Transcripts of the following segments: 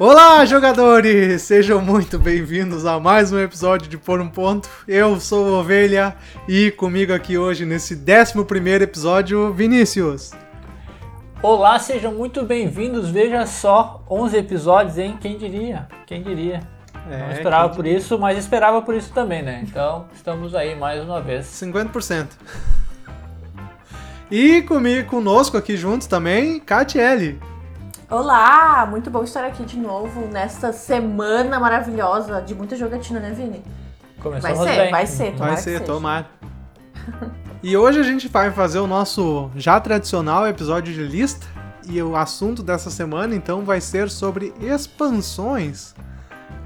Olá, jogadores! Sejam muito bem-vindos a mais um episódio de Por um Ponto. Eu sou o Ovelha e comigo aqui hoje nesse 11 episódio, Vinícius. Olá, sejam muito bem-vindos. Veja só, 11 episódios, hein? Quem diria? Quem diria? É, Não esperava por isso, mas esperava por isso também, né? Então, estamos aí mais uma vez. 50%. E comigo, conosco aqui juntos também, Catiele. Olá, muito bom estar aqui de novo nesta semana maravilhosa de muita jogatina, né, Vini? Vai Começamos ser, bem. vai ser, tomara Vai que ser, seja. tomara. E hoje a gente vai fazer o nosso já tradicional episódio de lista. E o assunto dessa semana, então, vai ser sobre expansões.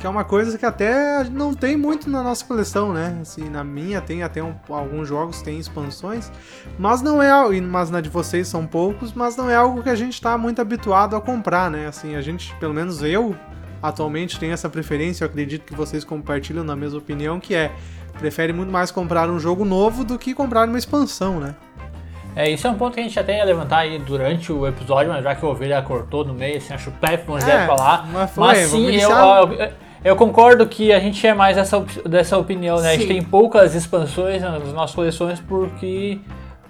Que é uma coisa que até não tem muito na nossa coleção, né? Assim, na minha tem até um- alguns jogos tem expansões. Mas não é mas na de vocês são poucos, mas não é algo que a gente tá muito habituado a comprar, né? Assim, a gente, pelo menos eu, atualmente tenho essa preferência, eu acredito que vocês compartilham na mesma opinião, que é prefere muito mais comprar um jogo novo do que comprar uma expansão, né? É, isso é um ponto que a gente até ia levantar aí durante o episódio, mas já que o Ovelha cortou no meio, assim, acho péssimo, vamos É, lá. mas foi, mas sim, eu, eu, eu concordo que a gente é mais dessa, dessa opinião, né? A gente Sim. tem poucas expansões nas nossas coleções porque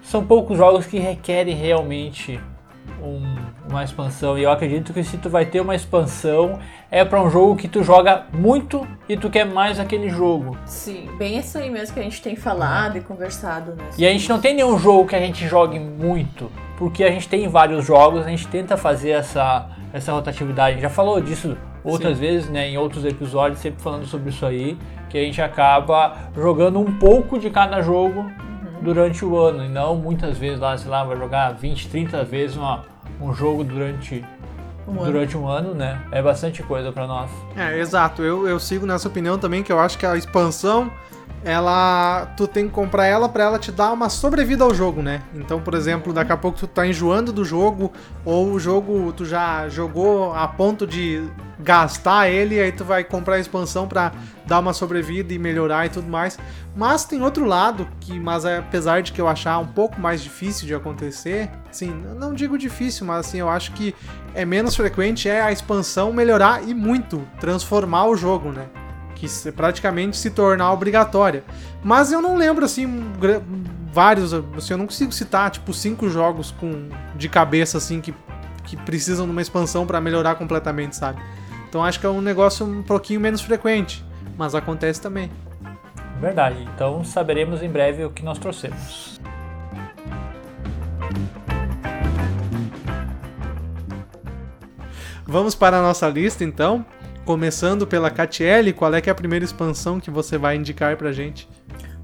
são poucos jogos que requerem realmente um- uma expansão. E eu acredito que se tu vai ter uma expansão, é pra um jogo que tu joga muito e tu quer mais aquele jogo. Sim, bem isso aí mesmo que a gente tem falado e conversado, né? E a gente não tem nenhum jogo que a gente jogue muito, porque a gente tem vários jogos, a gente tenta fazer essa, essa rotatividade. A gente já falou disso outras vezes, né, em outros episódios, sempre falando sobre isso aí, que a gente acaba jogando um pouco de cada jogo durante o ano, e não muitas vezes lá, sei lá, vai jogar 20, 30 vezes uma, um jogo durante Um ano. durante um ano, né? É bastante coisa pra nós. É, exato. Eu, eu sigo nessa opinião também, que eu acho que a expansão, ela. Tu tem que comprar ela pra ela te dar uma sobrevida ao jogo, né? Então, por exemplo, daqui a pouco tu tá enjoando do jogo, ou o jogo tu já jogou a ponto de gastar ele, aí tu vai comprar a expansão pra dar uma sobrevida e melhorar e tudo mais. Mas tem outro lado, que mas é, apesar de que eu achar um pouco mais difícil de acontecer, assim, não digo difícil, mas assim, eu acho que é menos frequente é a expansão melhorar e muito, transformar o jogo, né? Que praticamente se tornar obrigatória. Mas eu não lembro, assim, vários, assim, eu não consigo citar, tipo, cinco jogos com de cabeça, assim, que, que precisam de uma expansão pra melhorar completamente, sabe? Então acho que é um negócio um pouquinho menos frequente, mas acontece também. Verdade. Então saberemos em breve o que nós trouxemos. Vamos para a nossa lista, então. Começando pela Catiele, qual é que é a primeira expansão que você vai indicar pra gente?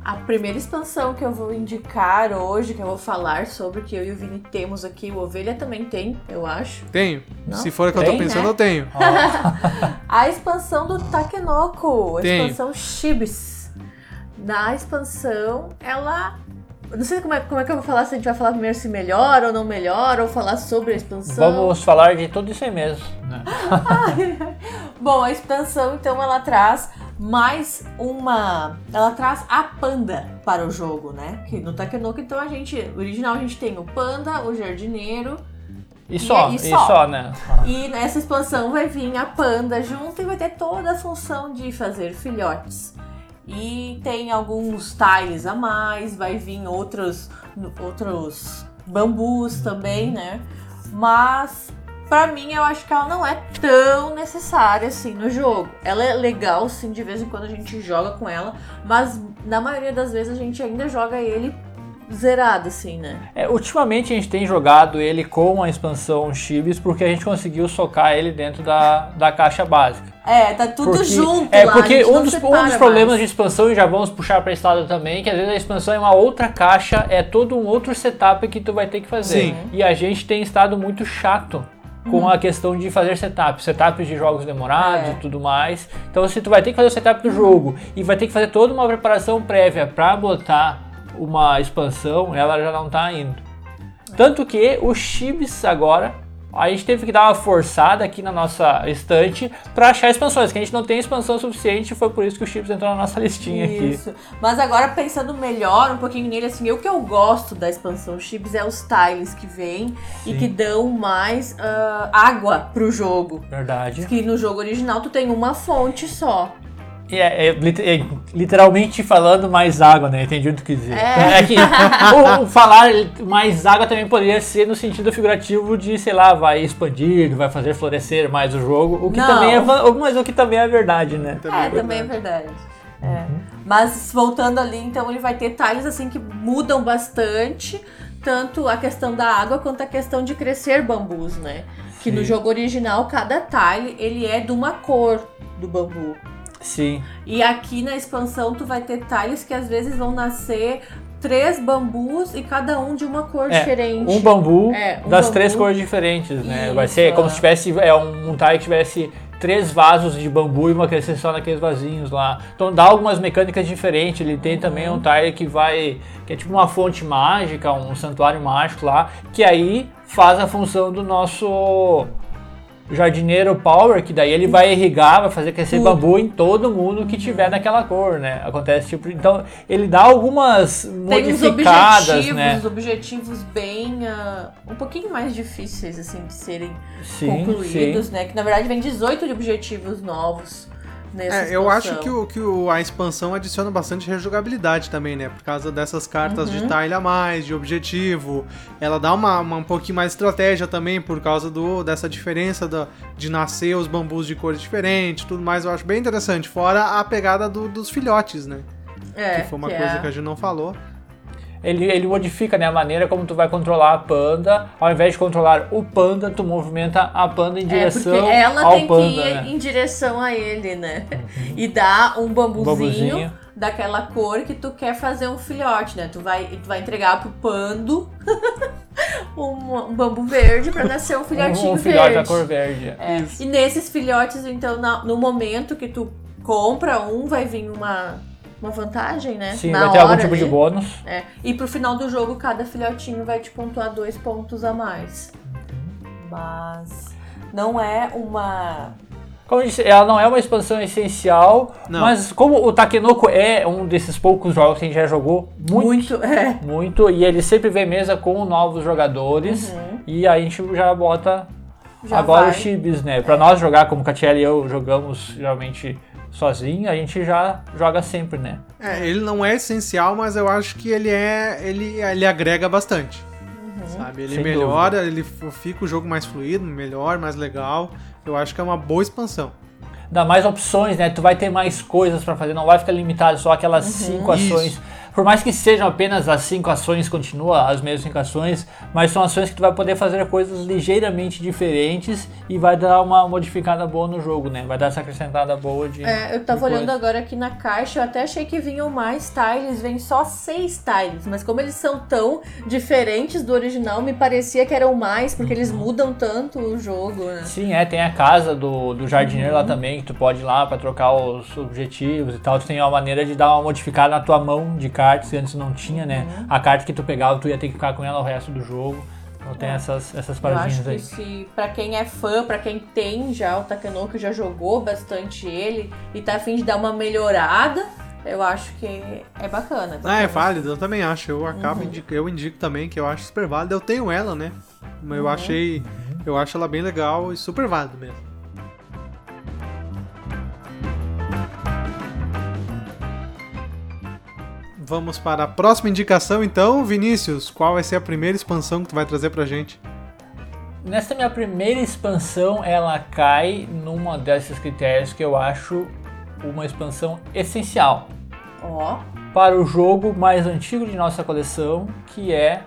A primeira expansão que eu vou indicar hoje, que eu vou falar sobre, que eu e o Vini temos aqui, o Ovelha também tem, eu acho. Tenho. Não? Se for o que eu tô Tem, pensando, né? eu tenho. A expansão do Takenoko, a Tem. expansão Shibis. Na expansão, ela. Não sei como é, como é que eu vou falar, se a gente vai falar primeiro se melhora ou não melhora, ou falar sobre a expansão. Vamos falar de tudo isso aí mesmo. Né? Bom, a expansão, então, ela traz mais uma. Ela traz a panda para o jogo, né? Que no Takenoko, então, a gente. Original a gente tem o panda, o jardineiro. E só, e e só. só, né? E nessa expansão vai vir a panda junto e vai ter toda a função de fazer filhotes. E tem alguns tiles a mais, vai vir outros, outros bambus também, né? Mas pra mim eu acho que ela não é tão necessária assim no jogo. Ela é legal sim, de vez em quando a gente joga com ela, mas na maioria das vezes a gente ainda joga ele zerado assim, né? É, ultimamente a gente tem jogado ele com a expansão Chibis porque a gente conseguiu socar ele dentro da, da caixa básica. É, tá tudo Porque- junto É lá, porque um dos, um dos problemas mais. de expansão, e já vamos puxar para esse lado também, que às vezes a expansão é uma outra caixa, é todo um outro setup que tu vai ter que fazer. Sim. E a gente tem estado muito chato com Uhum. a questão de fazer setup, setups de jogos demorados É. e tudo mais. Então se tu vai ter que fazer o setup do jogo e vai ter que fazer toda uma preparação prévia para botar uma expansão, ela já não tá indo. Tanto que o Chibis agora a gente teve que dar uma forçada aqui na nossa estante para achar expansões, que a gente não tem expansão suficiente, foi por isso que o Chips entrou na nossa listinha Isso. Mas agora pensando melhor um pouquinho nele, assim, o que eu gosto da expansão Chips é os tiles que vêm e que dão mais ah, água pro jogo. aqui. Verdade. Que no jogo original tu tem uma fonte só. É, é é literalmente falando mais água, né? Entendi o que tu quis dizer. É. É que o, o falar mais água também poderia ser no sentido figurativo de, sei lá, vai expandir, vai fazer florescer mais o jogo, o que Não. também é, mas o que também é verdade, né? é, também é verdade. É. Mas voltando ali, então ele vai ter tiles assim que mudam bastante, tanto a questão da água quanto a questão de crescer bambus, né? Que no Sim. jogo original cada tile ele é de uma cor do bambu. Sim. E aqui na expansão tu vai ter tiles que às vezes vão nascer três bambus e cada um de uma cor É, diferente. Um bambu É, um das bambu. três cores diferentes, né? Vai Isso, ser como se tivesse é, um, um tile que tivesse três vasos de bambu e uma crescer só naqueles vasinhos lá. Então dá algumas mecânicas diferentes. Ele tem também Uhum. um tile que vai. que é tipo uma fonte mágica, um santuário mágico lá, que aí faz a função do nosso jardineiro power, que daí ele vai irrigar, vai fazer crescer Tudo. bambu em todo mundo que tiver naquela cor, né? Acontece tipo, então ele dá algumas Tem modificadas, objetivos, né? objetivos bem ah, um pouquinho mais difíceis assim de serem Sim, concluídos, né? Que na verdade vem 18 de objetivos novos nessa É, eu acho que, o, que o- a expansão adiciona bastante rejogabilidade também, né? Por causa dessas cartas de Uhum. tile a mais, de objetivo. Ela dá uma, uma- um pouquinho mais de estratégia também, por causa do, dessa diferença da, de nascer os bambus de cores diferentes tudo mais. Eu acho bem interessante. Fora a pegada do- dos filhotes, né? é, que foi uma que coisa é- que a gente não falou. Ele, ele modifica né, a maneira como tu vai controlar a panda. Ao invés de controlar o panda, tu movimenta a panda em É, direção porque ela ao tem panda. que ir né? em direção a ele, né? E dá um bambuzinho, bambuzinho. daquela cor que tu quer fazer um filhote, né? Tu vai, tu vai entregar pro pando um, um bambu verde pra nascer um filhotinho um, um filhote da verde. cor verde. É, E nesses filhotes, então, na- no momento que tu compra um, vai vir uma, uma vantagem, né? Sim, Na vai ter algum tipo de ali. bônus. É. E pro final do jogo, cada filhotinho vai te pontuar dois pontos a mais. Mas não é uma. Como eu disse, ela não é uma expansão essencial, Não. mas como o Takenoko é um desses poucos jogos que a gente já jogou muito, Muito. É. muito, e ele sempre vem mesa com novos jogadores, e aí a gente já bota Uhum. Já agora vai. o Chibis, né? Pra nós jogar, como Catiele e eu jogamos geralmente sozinho, a gente já joga sempre, né? É, ele não é essencial, mas eu acho que ele é. Ele, ele agrega bastante. Uhum. Sabe? Ele Sem melhora, ele f- fica o jogo mais fluido, melhor, mais legal. Eu acho que é uma boa expansão. Dá mais opções, né? Tu vai ter mais coisas pra fazer, não vai ficar limitado só aquelas Uhum. cinco ações. Isso. Por mais que sejam apenas as cinco ações, continua as mesmas cinco ações, mas são ações que tu vai poder fazer coisas ligeiramente diferentes e vai dar uma modificada boa no jogo, né? Vai dar essa acrescentada boa de. É, eu tava olhando agora aqui na caixa, eu até achei que vinham mais tiles, vem só seis tiles, mas como eles são tão diferentes do original, me parecia que eram mais, porque eles Uhum. mudam tanto o jogo, né? Sim, é, tem a casa do, do jardineiro Uhum. lá também, que tu pode ir lá pra trocar os objetivos e tal. Tu tem uma maneira de dar uma modificada na tua mão de cartas, que antes não tinha, né? Uhum. A carta que tu pegava, tu ia ter que ficar com ela o resto do jogo. Então tem essas, essas É. Eu acho paradinhas que aí. se para quem é fã, pra quem tem já o Takenoko, já jogou bastante ele e tá afim de dar uma melhorada, eu acho que é bacana. Ah, é válido, eu também acho. Eu Uhum. acabo indico, eu indico também que eu acho super válido. Eu tenho ela, né? Mas eu Uhum. achei. Eu acho ela bem legal e super válido mesmo. Vamos para a próxima indicação então, Vinícius. Qual vai ser a primeira expansão que tu vai trazer pra gente? Nessa minha primeira expansão, ela cai numa desses critérios que eu acho uma expansão essencial Ó, para o jogo mais antigo de nossa coleção, que é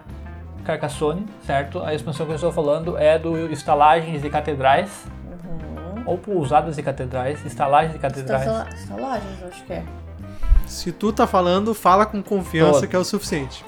Carcassonne, certo? A expansão que eu estou falando é do Estalagens e Catedrais, uhum. ou Pousadas e Catedrais, Estalagens e Catedrais. Estala- Estalagens, acho que é. Se tu tá falando, fala com confiança Todo. que é o suficiente.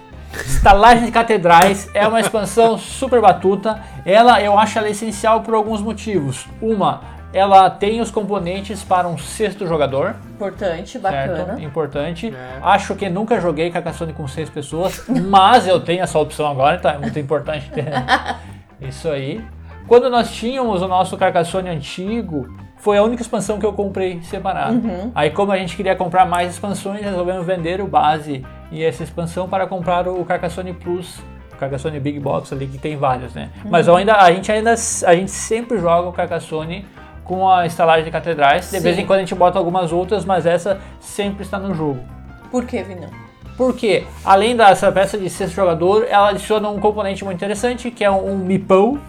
Estalagens e Catedrais é uma expansão super batuta. Ela, eu acho ela essencial por alguns motivos. Uma, ela tem os componentes para um sexto jogador, Importante, certo? bacana. Importante. É. Acho que nunca joguei Carcassonne com seis pessoas, mas eu tenho essa opção agora, então é muito importante ter isso aí. Quando nós tínhamos o nosso Carcassonne antigo, foi a única expansão que eu comprei separado. Uhum. Aí como a gente queria comprar mais expansões, resolvemos vender o base e essa expansão para comprar o Carcassonne Plus, o Carcassonne Big Box ali que tem vários, né? Mas eu ainda a gente ainda a gente sempre joga o Carcassonne com a estalagem de catedrais. De Sim. vez em quando a gente bota algumas outras, mas essa sempre está no jogo. Por que, Vinão? Porque, além dessa peça de sexto jogador, ela adiciona um componente muito interessante, que é um mipão.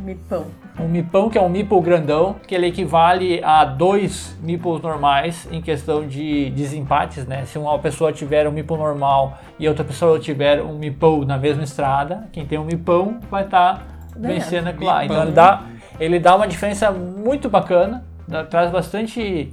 Mipão. Um mipão, que é um meeple grandão, que ele equivale a dois meeples normais em questão de desempates, né? Se uma pessoa tiver um meeple normal e outra pessoa tiver um meeple na mesma estrada, quem tem um mipão vai estar Ganhando. vencendo aquilo lá. Então ele dá, ele dá uma diferença muito bacana, dá- traz bastante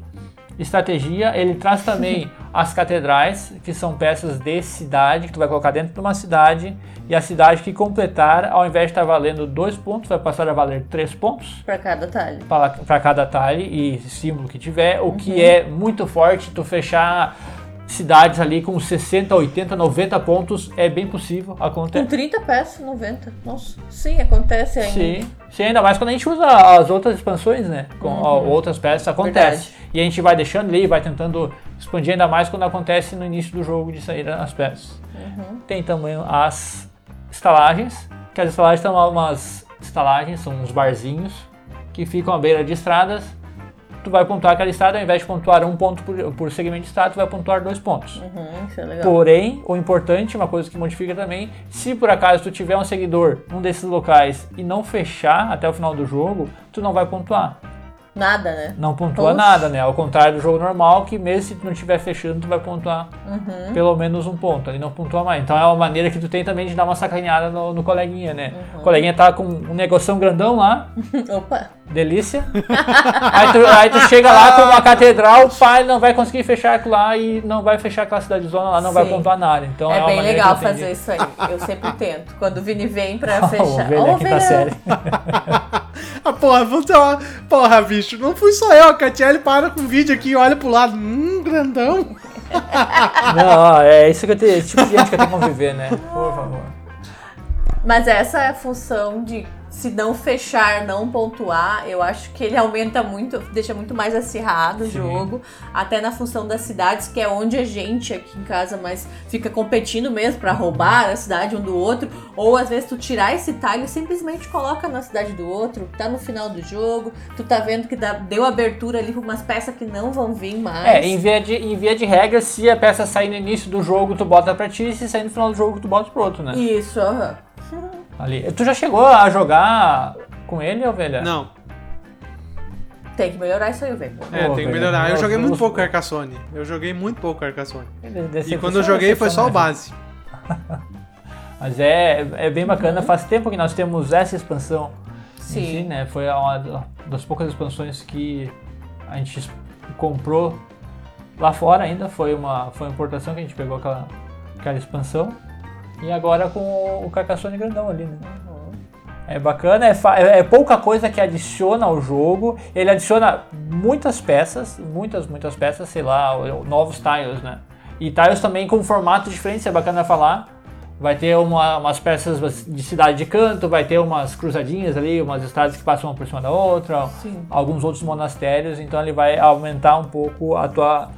estratégia. Ele traz também as catedrais, que são peças de cidade, que tu vai colocar dentro de uma cidade, e a cidade que completar, ao invés de estar valendo dois pontos, vai passar a valer três pontos Pra cada talho. para cada talhe e símbolo que tiver, o Uhum. que é muito forte, tu fechar cidades ali com 60, 80, 90 pontos é bem possível, Com acontece. 30 peças, 90. Nossa, sim, acontece ainda. Sim, sim, ainda mais quando a gente usa as outras expansões, né? Com ó, outras peças, acontece. Uhum. Verdade. E a gente vai deixando ali, vai tentando expandir ainda mais quando acontece no início do jogo de sair as peças. Uhum. Tem também as estalagens, que as estalagens são umas estalagens, são uns barzinhos que ficam à beira de estradas. Tu vai pontuar aquela estrada, ao invés de pontuar um ponto por, por segmento de estrada, tu vai pontuar dois pontos. Uhum, isso é legal. Porém, o importante, uma coisa que modifica também, se por acaso tu tiver um seguidor num desses locais e não fechar até o final do jogo, tu não vai pontuar. Nada, né? Não pontua nada, né? Ao contrário do jogo normal, que mesmo se tu não estiver fechando, tu vai pontuar Uhum. pelo menos um ponto, ele não pontua mais. Então é uma maneira que tu tem também de dar uma sacaneada no, no coleguinha, né? Uhum. O coleguinha tá com um negoção grandão lá, Opa. Delícia. aí, tu, aí tu chega lá com uma catedral, o pai não vai conseguir fechar aquilo lá e não vai fechar aquela cidade zona lá, não vai Sim. pontuar nada. Então é, é bem legal fazer isso aí. Eu sempre tento. Quando o Vini vem pra fechar. ovelha, Ó, quinta ovelha. série. Ah, porra, vamos ter uma... Porra, bicho, não fui só eu. A Catiele para com o vídeo aqui e olha pro lado. Hum, grandão. Não, é isso que eu tenho, esse tipo de gente que eu tenho que conviver, né? Por favor. Mas essa é a função de se não fechar, não pontuar, eu acho que ele aumenta muito, deixa muito mais acirrado o Sim. jogo, até na função das cidades, que é onde a gente aqui em casa mais fica competindo mesmo pra roubar a cidade um do outro, ou às vezes tu tirar esse talho e simplesmente coloca na cidade do outro, tá no final do jogo, tu tá vendo que dá- deu abertura ali pra umas peças que não vão vir mais. É, em via, de, em via de regra, se a peça sair no início do jogo, tu bota pra ti, e se sair no final do jogo, tu bota pro outro, né? Isso, aham. Ali. Tu já chegou a jogar com ele, ovelha? Não, Tem que melhorar isso aí, velho. é, tem que velho, melhorar. Eu joguei muito pouco Carcassonne. Eu joguei muito pouco Carcassonne. E quando eu joguei foi só o base. Mas é, é bem bacana, faz tempo que nós temos essa expansão. Sim. si, né? Foi uma das poucas expansões que a gente comprou lá fora ainda. Foi uma, foi uma importação que a gente pegou aquela, aquela expansão. E agora com o Carcassonne grandão ali, né? É bacana, é, é- é pouca coisa que adiciona ao jogo. Ele adiciona muitas peças, muitas, muitas peças, sei lá, novos tiles, né? E tiles também com formatos diferentes, é bacana falar. Vai ter uma- umas peças de cidade de canto, vai ter umas cruzadinhas ali, umas estradas que passam uma por cima da outra, Sim. alguns outros monastérios, então ele vai aumentar um pouco a tua,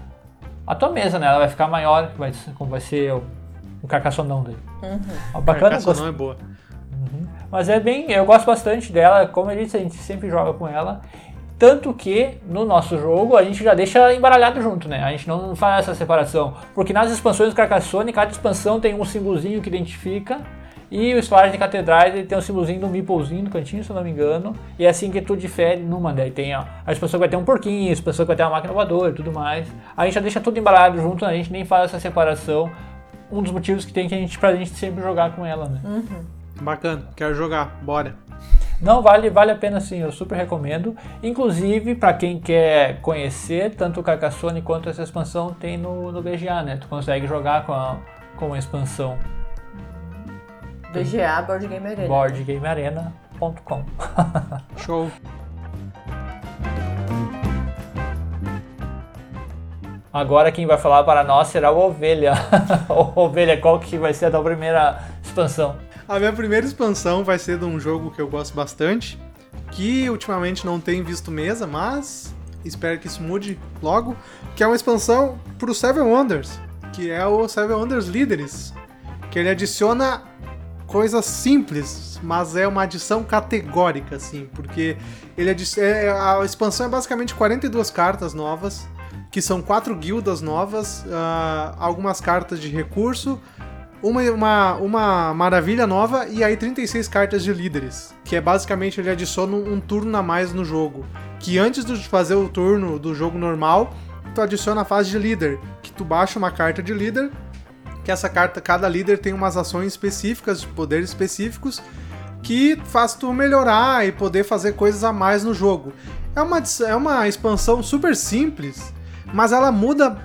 a tua mesa, né? Ela vai ficar maior, vai, como vai ser o, o carcassonão dele. Uhum. Bacana, Carcassonne não é boa. mas é bem, eu gosto bastante dela, como eu disse, a gente sempre joga com ela. Tanto que no nosso jogo a gente já deixa embaralhado junto, né? A gente não faz essa separação. Porque nas expansões do Carcassonne, cada expansão tem um símbolozinho que identifica. E o Estalagem de Catedrais ele tem um símbolozinho do meeplezinho no cantinho, se eu não me engano. E é assim que tu difere numa. Daí tem a, a expansão que vai ter um porquinho, a expansão que vai ter uma máquina voadora e tudo mais. A gente já deixa tudo embaralhado junto, a gente nem faz essa separação. Um dos motivos que tem que a gente, pra gente sempre jogar com ela, né? Bacana, quero jogar, bora. Não, vale, vale a pena sim, eu super recomendo. Inclusive, para quem quer conhecer tanto o Carcassonne quanto essa expansão, tem no, no BGA, né? Tu consegue jogar com a, com a expansão BGA, Board Game Arena. boardgamearena.com. Show. Agora quem vai falar para nós será o Ovelha. o Ovelha, qual que vai ser a tua primeira expansão? A minha primeira expansão vai ser de um jogo que eu gosto bastante, que ultimamente não tem visto mesa, mas espero que isso mude logo, que é uma expansão pro Seven Wonders, que é o Seven Wonders Líderes, que ele adiciona coisas simples, mas é uma adição categórica, assim, porque ele é, a expansão é basicamente 42 cartas novas, que são quatro guildas novas, uh, algumas cartas de recurso, uma, uma, uma maravilha nova e aí 36 cartas de líderes, que é basicamente ele adiciona um, um turno a mais no jogo, que antes de fazer o turno do jogo normal, tu adiciona a fase de líder, que tu baixa uma carta de líder que essa carta, cada líder tem umas ações específicas, de poderes específicos, que faz tu melhorar e poder fazer coisas a mais no jogo. É uma, é uma expansão super simples, mas ela muda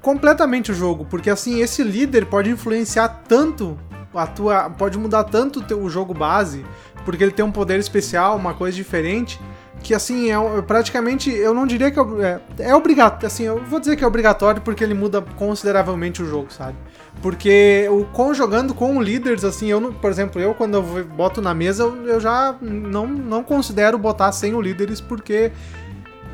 completamente o jogo, porque assim, esse líder pode influenciar tanto a tua. pode mudar tanto o, teu, jogo base, porque ele tem um poder especial, uma coisa diferente que assim é praticamente eu não diria que é, é obrigatório assim eu vou dizer que é obrigatório porque ele muda consideravelmente o jogo sabe porque o com jogando com líderes assim eu por exemplo eu quando eu boto na mesa eu, eu já não, não considero botar sem o líderes porque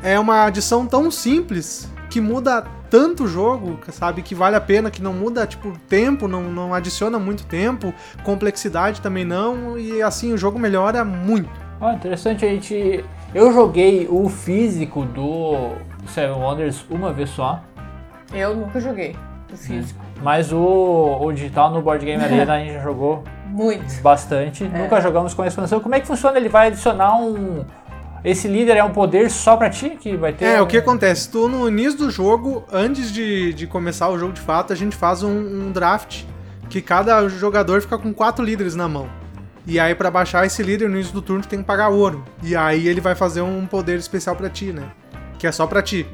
é uma adição tão simples que muda tanto o jogo, sabe? Que vale a pena, que não muda, tipo, tempo, não, não adiciona muito tempo, complexidade também não, e assim, o jogo melhora muito. Ah, interessante, a gente eu joguei o físico do Seven Wonders uma vez só. Eu nunca joguei o físico. Mas o, o digital no Board Game Arena a gente já jogou muito. Bastante. É. Nunca jogamos com a expansão. Como é que funciona? Ele vai adicionar um. Esse líder é um poder só pra ti que vai ter? É, um... o que acontece? Tu, no início do jogo, antes de, de começar o jogo de fato, a gente faz um, um draft que cada jogador fica com quatro líderes na mão. E aí, para baixar esse líder no início do turno, tu tem que pagar ouro. E aí ele vai fazer um poder especial para ti, né? Que é só para ti.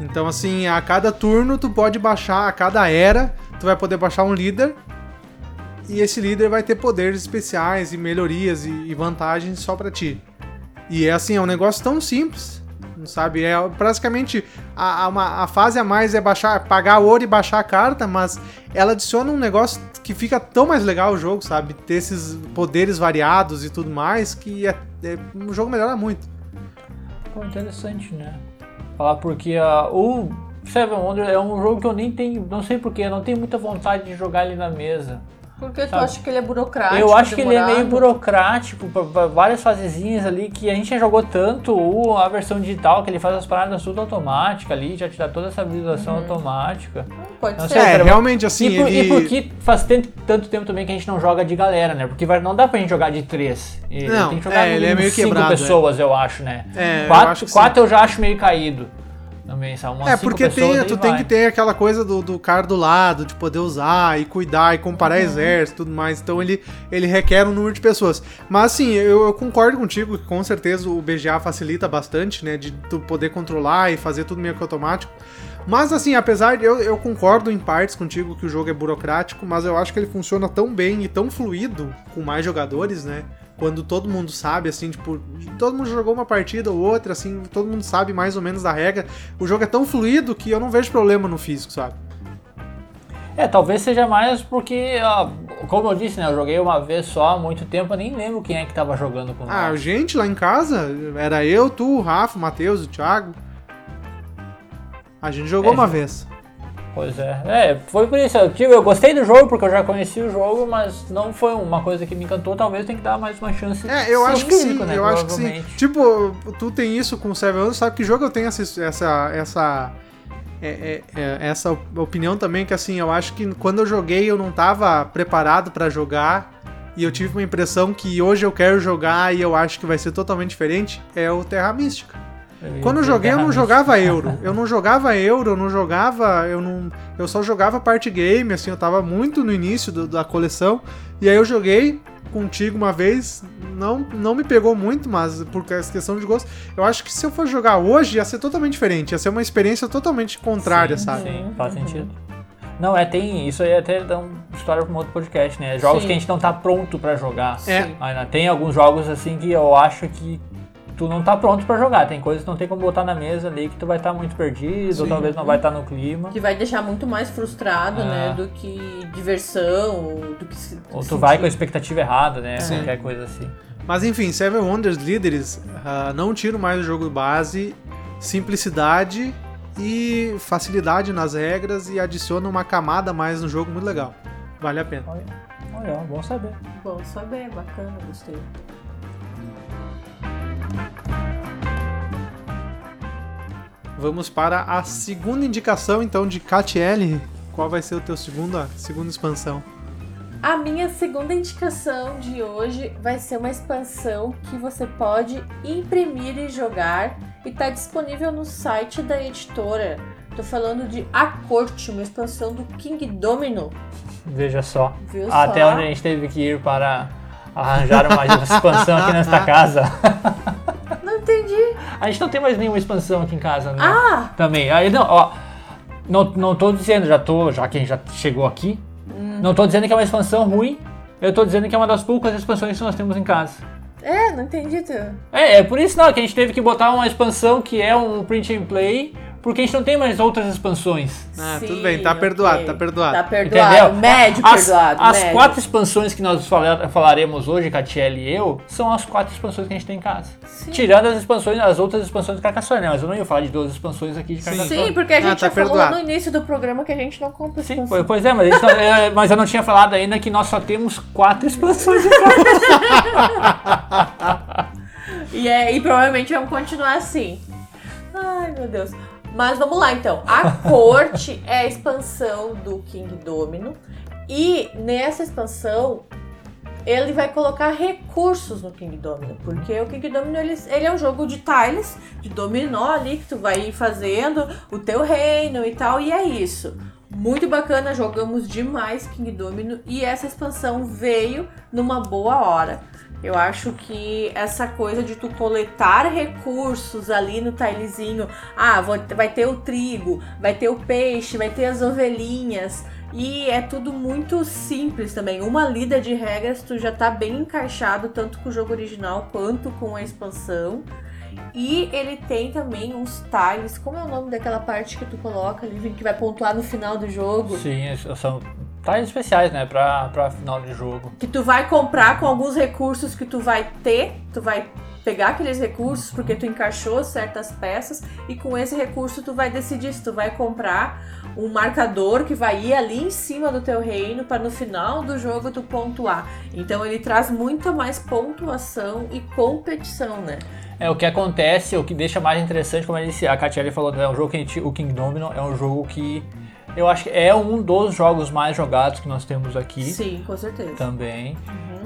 Então, assim, a cada turno tu pode baixar, a cada era, tu vai poder baixar um líder. E esse líder vai ter poderes especiais e melhorias e, e vantagens só para ti. E é assim, é um negócio tão simples, sabe? É praticamente a, a, uma, a fase a mais é baixar, pagar ouro e baixar a carta, mas ela adiciona um negócio que fica tão mais legal o jogo, sabe? Ter esses poderes variados e tudo mais, que é, é, o jogo melhora muito. Pô, interessante, né? Falar porque uh, o Seven Wonders é um jogo que eu nem tenho, não sei porquê, não tenho muita vontade de jogar ele na mesa. Porque tu acha que ele é burocrático? Eu acho que ele é meio burocrático, pra, pra várias fasezinhas ali que a gente já jogou tanto, ou a versão digital, que ele faz as paradas tudo automática ali, já te dá toda essa visualização uhum. automática. Pode não ser. Sei, é, realmente assim. E, por, ele... e porque faz tanto, tanto tempo também que a gente não joga de galera, né? Porque vai, não dá pra gente jogar de três. não, tem que jogar é, ele é meio cinco quebrado, pessoas, é. eu acho, né? É, quatro, eu acho quatro eu já acho meio caído também, são umas É, porque tem, tu tem que ter aquela coisa do, do cara do lado, de poder usar e cuidar e comparar uhum. exército e tudo mais. Então ele, ele requer um número de pessoas. Mas assim, eu, eu, concordo contigo que com certeza o BGA facilita bastante, né? De tu poder controlar e fazer tudo meio que automático. Mas assim, apesar de eu, eu concordo em partes contigo que o jogo é burocrático, mas eu acho que ele funciona tão bem e tão fluido com mais jogadores, né? Quando todo mundo sabe, assim, tipo, todo mundo jogou uma partida ou outra, assim, todo mundo sabe mais ou menos da regra. O jogo é tão fluido que eu não vejo problema no físico, sabe? É, talvez seja mais porque, ó, como eu disse, né, eu joguei uma vez só há muito tempo, eu nem lembro quem é que tava jogando com Ah, nós. gente lá em casa, era eu, tu, o Rafa, o Matheus, o Thiago. A gente jogou é, uma vez. Pois é. É, foi por isso. Eu, tipo, eu gostei do jogo porque eu já conheci o jogo, mas não foi uma coisa que me encantou. Talvez tem que dar mais uma chance. É, eu acho que sim. Né, eu acho que sim. Tipo, tu tem isso com o Seven Anos, sabe que jogo eu tenho essa essa essa é, é, é, essa opinião também que assim, eu acho que quando eu joguei eu não tava preparado para jogar e eu tive uma impressão que hoje eu quero jogar e eu acho que vai ser totalmente diferente, é o Terra Mística. Quando eu joguei, eu não jogava euro. Eu não jogava euro, eu não jogava. Eu não. Eu só jogava party game, assim, eu tava muito no início do, da coleção. E aí eu joguei contigo uma vez. Não, não me pegou muito, mas por questão de gosto. Eu acho que se eu for jogar hoje, ia ser totalmente diferente. Ia ser uma experiência totalmente contrária, sim, sabe? Sim, faz sentido. Não, é, tem. Isso aí até dá uma história para um outro podcast, né? Jogos Sim. que a gente não tá pronto para jogar. É. Ainda tem alguns jogos assim que eu acho que tu não tá pronto para jogar. Tem coisas que não tem como botar na mesa ali que tu vai estar tá muito perdido, Sim. ou talvez não vai estar tá no clima. Que vai deixar muito mais frustrado, né, é. né, do que diversão, ou do que Ou tu vai com a expectativa errada, né, Sim. qualquer coisa assim. Mas enfim, Seven Wonders Líderes uh, não tiro mais o jogo base, simplicidade e facilidade nas regras e adiciona uma camada a mais no jogo muito legal. Vale a pena. Olha, olha bom saber. Bom saber, bacana, gostei. Vamos para a segunda indicação então de KTL. Qual vai ser o teu segundo, segunda expansão? A minha segunda indicação de hoje vai ser uma expansão que você pode imprimir e jogar e está disponível no site da editora. Tô falando de A Corte, uma expansão do King Domino. Veja só. Viu Até só? onde a gente teve que ir para arranjar uma expansão aqui nesta casa. Entendi. A gente não tem mais nenhuma expansão aqui em casa, né? Ah! Também. Aí não, ó. Não, não tô dizendo, já tô, já que a gente já chegou aqui. Não tô dizendo que é uma expansão ruim. Eu tô dizendo que é uma das poucas expansões que nós temos em casa. É, não entendi tu. É, é por isso não, que a gente teve que botar uma expansão que é um print and play, porque a gente não tem mais outras expansões. Ah, Sim, tudo bem, tá perdoado, ok. tá perdoado. Tá perdoado. Entendeu? Médio as, perdoado. As médio. quatro expansões que nós fala- falaremos hoje, Catiele e eu, são as quatro expansões que a gente tem em casa. Sim. Tirando as expansões, as outras expansões de Carcassonne, né? Mas eu não ia falar de duas expansões aqui de Carcassonne. Sim, porque a Ah, gente tá já falou perdoado. no início do programa que a gente não compra Sim, expansão. pois- é, mas, não- é, mas eu não tinha falado ainda que nós só temos quatro expansões em casa. E, é, e provavelmente vamos continuar assim. Ai, meu Deus. Mas vamos lá então. A corte é a expansão do King Domino. E nessa expansão, ele vai colocar recursos no King Domino. Porque o King Domino ele, ele é um jogo de tiles, de dominó ali, que tu vai ir fazendo o teu reino e tal. E é isso. Muito bacana, jogamos demais King Domino. E essa expansão veio numa boa hora. Eu acho que essa coisa de tu coletar recursos ali no tilezinho, ah, vou- vai ter o trigo, vai ter o peixe, vai ter as ovelhinhas, e é tudo muito simples também. Uma lida de regras tu já tá bem encaixado tanto com o jogo original quanto com a expansão. E ele tem também uns tiles, como é o nome daquela parte que tu coloca ali, que vai pontuar no final do jogo? Sim, esses são tiles especiais, né? Pra, pra final de jogo. que tu vai comprar com alguns recursos que tu vai ter, tu vai pegar aqueles recursos porque tu encaixou certas peças e com esse recurso tu vai decidir se tu vai comprar um marcador que vai ir ali em cima do teu reino para no final do jogo tu pontuar. Então ele traz muita mais pontuação e competição, né? É, o que acontece, o que deixa mais interessante, como a Catiele falou, é um jogo que gente, o King Domino é um jogo que eu acho que é um dos jogos mais jogados que nós temos aqui Sim, com certeza. também.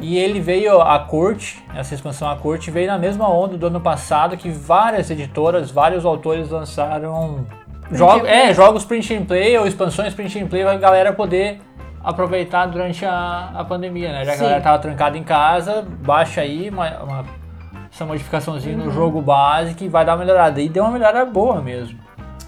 E ele veio, a corte, essa expansão à corte, veio na mesma onda do ano passado que várias editoras, vários autores lançaram jogos, é, jogos print and play ou expansões print and play para a galera poder aproveitar durante a, a pandemia, né? Já que a galera tava trancada em casa, baixa aí uma, uma- essa modificaçãozinha no jogo base que vai dar uma melhorada. E deu uma melhora boa mesmo.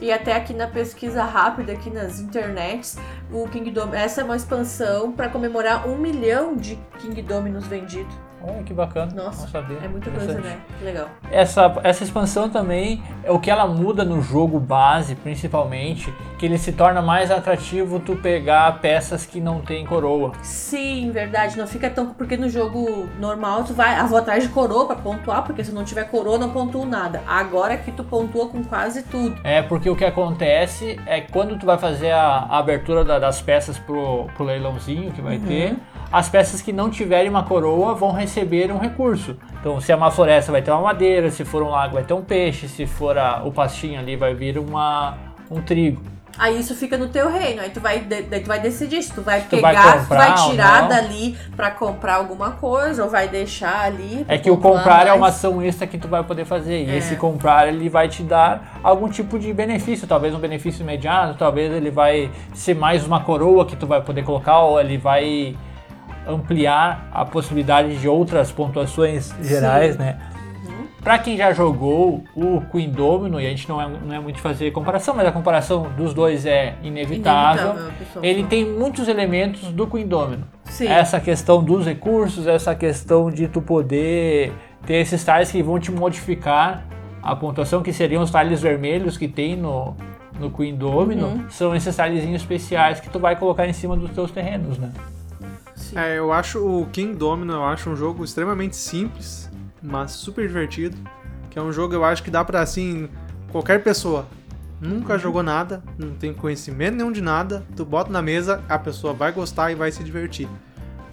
E até aqui na pesquisa rápida, aqui nas internets, o King Dom essa é uma expansão para comemorar um milhão de King Dominos vendidos. Olha que bacana. Nossa. É muita coisa, né? Que legal. Essa, essa expansão também é o que ela muda no jogo base, principalmente, que ele se torna mais atrativo tu pegar peças que não tem coroa. Sim, verdade. Não fica tão. Porque no jogo normal tu vai. Ah, vou atrás de coroa pra pontuar, porque se não tiver coroa, não pontuo nada. Agora que tu pontua com quase tudo. É porque o que acontece é que quando tu vai fazer a, a abertura da- das peças pro, pro leilãozinho que vai ter, as peças que não tiverem uma coroa vão receber um recurso. Então, se é uma floresta, vai ter uma madeira, se for um lago, vai ter um peixe, se for a- o pastinho ali, vai vir uma, um trigo. Aí isso fica no teu reino. Aí tu vai, daí tu vai decidir se tu vai tu vai pegar, tu vai comprar ou tirar não. dali pra comprar alguma coisa, ou vai deixar ali. É que o comprar é uma mais. ação extra que tu vai poder fazer. E É. esse comprar ele vai te dar algum tipo de benefício, talvez um benefício imediato, talvez ele vai ser mais uma coroa que tu vai poder colocar, ou ele vai ampliar a possibilidade de outras pontuações gerais, Sim. né? Uhum. Pra quem já jogou o Queen Domino, e a gente não é, não é muito de fazer comparação, mas a comparação dos dois é inevitável. Inevitável. Ele tem muitos elementos do Queen Domino. Sim. Essa questão dos recursos, essa questão de tu poder ter esses tiles que vão te modificar a pontuação, que seriam os tiles vermelhos que tem no, no Queen Domino, Uhum. são esses tilezinhos especiais que tu vai colocar em cima dos teus terrenos, né? Sim. É, eu acho o King Domino, eu acho um jogo extremamente simples, mas super divertido. Que é um jogo, eu acho que dá pra, assim, qualquer pessoa. Nunca jogou nada, não tem conhecimento nenhum de nada, tu bota na mesa, a pessoa vai gostar e vai se divertir.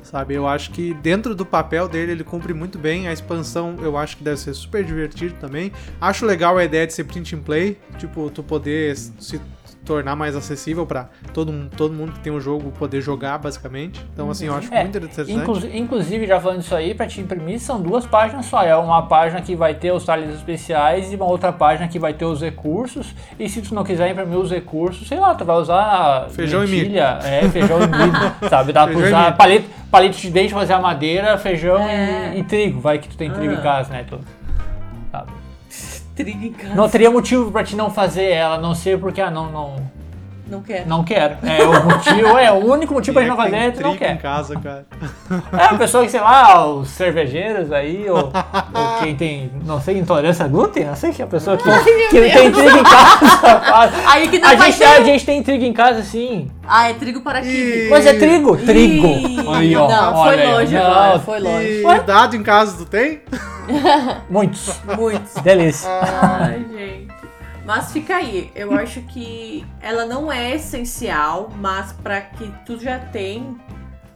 Sabe, eu acho que dentro do papel dele ele cumpre muito bem. A expansão eu acho que deve ser super divertido também. Acho legal a ideia de ser print and play, tipo, tu poder se tornar mais acessível pra todo, mundo- todo mundo que tem o jogo poder jogar, basicamente. Então, assim, eu acho É, muito interessante. Inclu- inclusive, já falando isso aí, pra te imprimir, são duas páginas só. É uma página que vai ter os talhos especiais e uma outra página que vai ter os recursos. E se tu não quiser imprimir os recursos, sei lá, tu vai usar Feijão e milho. lentilha, É, feijão e milho, sabe? Dá e usar palito, palito de dente, fazer a madeira, feijão É. e, e trigo. Vai que tu tem trigo Ah. em casa, né? Tu, sabe? Casa. Não teria motivo pra te não fazer ela, a não ser porque, ah, não, não, Não quer. não quero. É o motivo, é o único motivo pra gente não é que fazer, tem tu não trigo quer. em casa, cara. É a pessoa que, sei lá, os cervejeiros aí, ou, ou quem tem, não sei, intolerância a glúten, não sei que é a pessoa que, que Deus. tem trigo em casa. Aí que não a, vai gente, ter. a gente tem trigo em casa, sim. Ah, é trigo para. E- Mas é trigo, Ih, trigo. Aí, ó, não, olha foi aí, longe não, agora, foi longe. E dado em casa tu tem? Muitos. Muitos. Delícia. Ai, gente. Mas fica aí, eu acho que ela não é essencial, mas pra que tu já tem,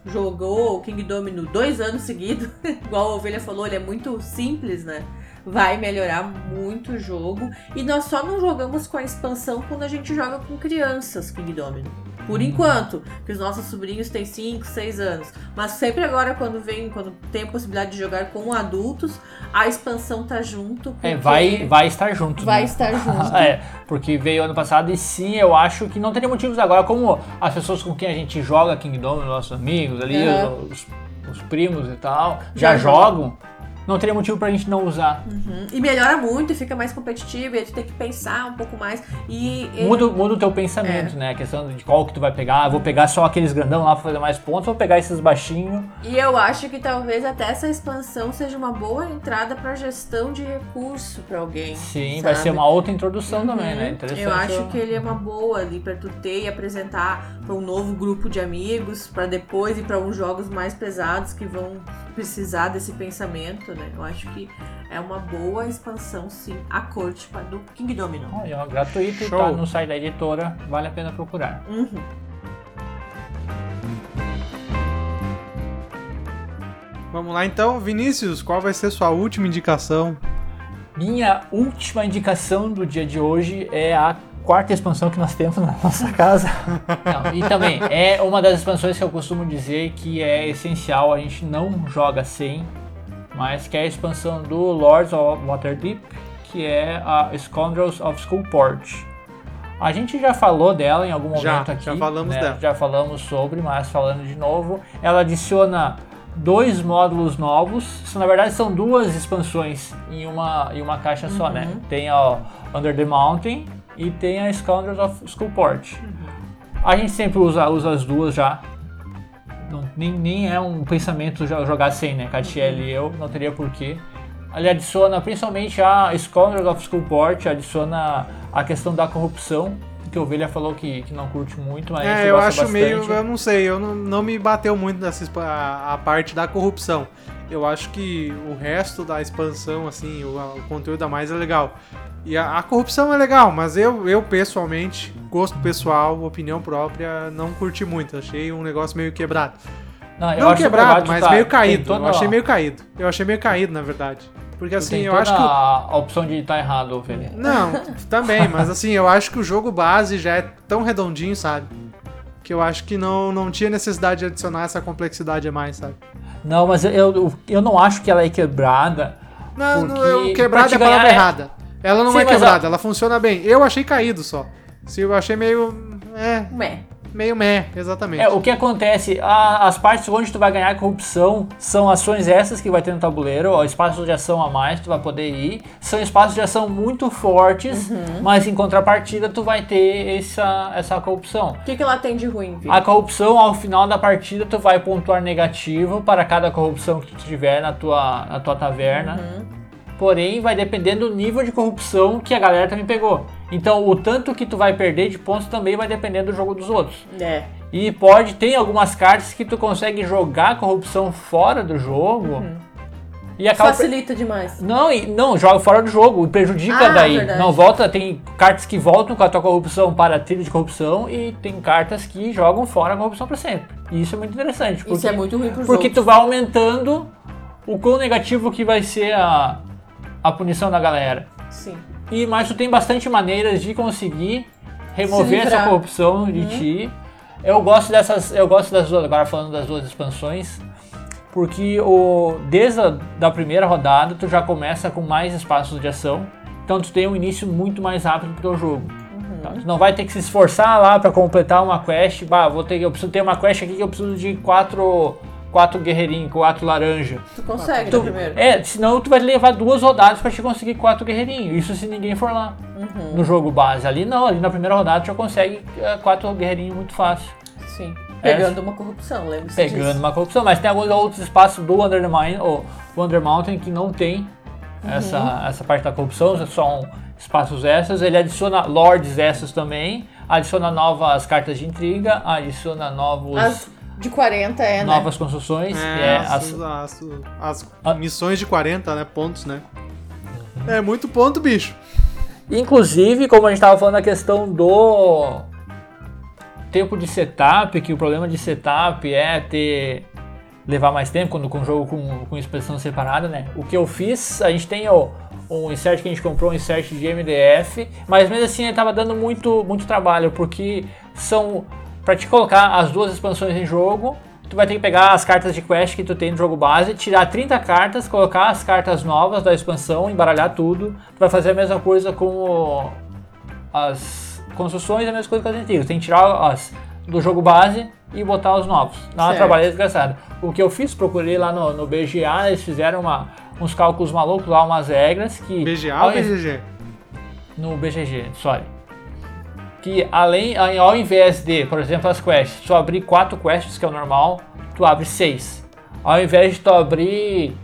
jogou o King Domino dois anos seguidos, igual a Ovelha falou, ele é muito simples, né? Vai melhorar muito o jogo. E nós só não jogamos com a expansão quando a gente joga com crianças King Domino. Por enquanto, que os nossos sobrinhos têm 5, 6 anos. Mas sempre agora, quando vem, quando tem a possibilidade de jogar com adultos, a expansão tá junto. É, vai, vai estar junto. vai né? estar junto. É, porque veio ano passado e sim, eu acho que não teria motivos agora, como as pessoas com quem a gente joga Kingdom, nossos amigos ali, Uhum. os, os primos e tal, Já já, jogam, não teria motivo pra gente não usar. Uhum. E melhora muito, fica mais competitivo, e aí tu tem que pensar um pouco mais. E ele- Muda, muda o teu pensamento, É. né? A questão de qual que tu vai pegar. Vou pegar só aqueles grandão lá pra fazer mais pontos, vou pegar esses baixinhos. E eu acho que talvez até essa expansão seja uma boa entrada pra gestão de recurso pra alguém. Sim, vai sabe? ser uma outra introdução também, né? Uhum. Interessante. Eu acho que ele é uma boa ali pra tu ter e apresentar pra um novo grupo de amigos, pra depois ir pra uns jogos mais pesados que vão precisar desse pensamento, né? Eu acho que é uma boa expansão, sim, a corte do King Domino. Aí, ó, gratuito, Show. tá no site da editora, vale a pena procurar. Uhum. Vamos lá então, Vinícius, qual vai ser sua última indicação? Minha última indicação do dia de hoje é a quarta expansão que nós temos na nossa casa. Não, e também é uma das expansões que eu costumo dizer que é essencial, a gente não joga sem, mas que é a expansão do Lords of Waterdeep, que é a Scoundrels of Skullport. A gente já falou dela em algum Já, momento aqui. já falamos né? dela. Já falamos sobre, mas falando de novo, ela adiciona dois módulos novos. Isso, na verdade, são duas expansões em uma, em uma caixa só, né? Uhum. Tem a Under the Mountain e tem a Scoundrels of Skullport. Uhum. A gente sempre usa, usa as duas já. Não, nem, nem é um pensamento jo- jogar sem, né? Catiel e eu, não teria porquê. Ele adiciona principalmente a Scholars of Skullport, adiciona a questão da corrupção, que o Ovelha falou que, que não curte muito, mas É, eu acho bastante. meio, eu não sei, eu não, não me bateu muito nessa a, a parte da corrupção. Eu acho que o resto da expansão, assim, o, o conteúdo a mais é legal. E a, a corrupção é legal, mas eu, eu pessoalmente, gosto pessoal, opinião própria, não curti muito. Achei um negócio meio quebrado. Não, não quebrado, que mas tá- meio caído. toda Eu achei meio caído. Eu achei meio caído, na verdade. Porque assim, tem eu toda acho que. a a opção de estar errado, Ovelha. Não, também, mas assim, eu acho que o jogo base já é tão redondinho, sabe? Que eu acho que não, não tinha necessidade de adicionar essa complexidade a mais, sabe? Não, mas eu, eu, eu não acho que ela é quebrada. Não, não, Porque eu- quebrada é a palavra é- errada. Ela não Sim, é quebrada, ó- ela funciona bem. Eu achei caído só. Se eu achei meio. É, Meh. Meio meh, exatamente. É, o que acontece, a- as partes onde tu vai ganhar corrupção são ações essas que vai ter no tabuleiro, ó, espaços de ação a mais tu vai poder ir, são espaços de ação muito fortes, Uhum. mas em contrapartida tu vai ter essa, essa corrupção. O que, que ela tem de ruim, Vitor? A corrupção, ao final da partida, tu vai pontuar negativo para cada corrupção que tu tiver na tua, na tua taverna. Uhum. Porém, vai depender do nível de corrupção que a galera também pegou. Então, o tanto que tu vai perder de pontos também vai depender do jogo dos outros. É. E pode, tem algumas cartas que tu consegue jogar a corrupção fora do jogo. Uhum. E acaba. Facilita demais. Não, e- não, joga fora do jogo, e prejudica Ah, daí. verdade. Não volta, tem cartas que voltam com a tua corrupção para a trilha de corrupção e tem cartas que jogam fora a corrupção para sempre. E isso é muito interessante. Porque, Isso é muito ruim pro porque jogo. tu vai aumentando o quão negativo que vai ser a, a punição da galera. Sim. E mas tu tem bastante maneiras de conseguir remover essa corrupção de ti. Eu gosto dessas, eu gosto das duas, agora falando das duas expansões, porque o desde a da primeira rodada tu já começa com mais espaços de ação, então tu tem um início muito mais rápido pro teu jogo. Tá? Tu não vai ter que se esforçar lá para completar uma quest, bah, vou ter, eu preciso ter uma quest aqui que eu preciso de quatro quatro guerreirinhos, quatro laranja. Tu consegue Tu- primeiro. é, senão tu vai levar duas rodadas pra te conseguir quatro guerreirinhos. Isso se ninguém for lá Uhum. no jogo base. Ali não, ali na primeira rodada tu já consegue eh, quatro guerreirinhos muito fácil. Sim. É. Pegando uma corrupção, lembra-se Pegando disso. uma corrupção. Mas tem alguns outros espaços do Under the Mine, ou Wonder Mountain que não tem Uhum. essa, essa parte da corrupção, são espaços extras. Ele adiciona lords extras também, adiciona novas cartas de intriga, adiciona novos, As de 40 é, né? novas construções. que É, é as, as- as- as missões de 40, né? Pontos, né? É muito ponto, bicho. Inclusive, como a gente estava falando a questão do tempo de setup, que o problema de setup é ter levar mais tempo quando com o jogo com, com expressão separada, né? O que eu fiz, a gente tem o, um insert que a gente comprou, um insert de MDF, mas mesmo assim ele tava dando muito, muito trabalho, porque são para te colocar as duas expansões em jogo, tu vai ter que pegar as cartas de quest que tu tem no jogo base, tirar 30 cartas, colocar as cartas novas da expansão, embaralhar tudo. Tu vai fazer a mesma coisa com o- as construções, a mesma coisa com as antigas. Tem que tirar as do jogo base e botar os novos. Dá uma trabalhada desgraçada. O que eu fiz, procurei lá no, no BGA, eles fizeram uma- uns cálculos malucos lá, umas regras que... BGA ou BGG? no BGG, sorry. Que além, ao invés de, por exemplo, as quests, tu abrir quatro quests, que é o normal, tu abre seis. Ao invés de tu abrir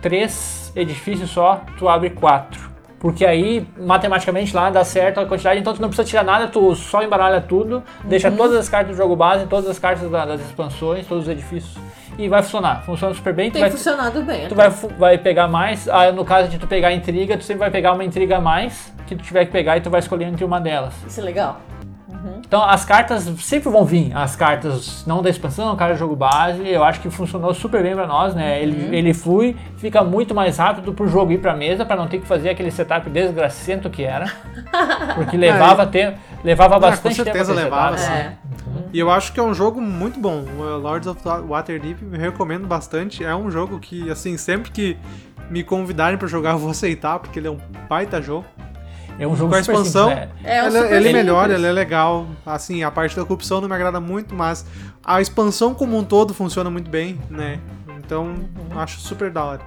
três edifícios só, tu abre quatro. Porque aí, matematicamente, lá dá certo a quantidade, então tu não precisa tirar nada, tu só embaralha tudo, deixa todas as cartas do jogo base, todas as cartas da- das expansões, todos os edifícios, e vai funcionar. Funciona super bem. tu Tem vai- funcionado bem. Tu vai, vai pegar mais, ah, no caso de tu pegar intriga, tu sempre vai pegar uma intriga a mais que tu tiver que pegar e tu vai escolher entre uma delas. Isso é legal. Então as cartas sempre vão vir, as cartas não da expansão, carta do jogo base, eu acho que funcionou super bem pra nós, né? Ele, ele flui, fica muito mais rápido pro jogo ir pra mesa, pra não ter que fazer aquele setup desgracento que era. Porque levava tempo, levava Ah, com bastante tempo. certeza aquele levava, setup. sim. É. E eu acho que é um jogo muito bom. O Lords of Waterdeep eu recomendo bastante. É um jogo que, assim, sempre que me convidarem pra jogar, eu vou aceitar, porque ele é um baita jogo. É um jogo Com a expansão, simples, né? É, um ele, super ele melhora, ele é legal. Assim, a parte da corrupção não me agrada muito, mas a expansão como um todo funciona muito bem, né? Então, Uhum. acho super da hora.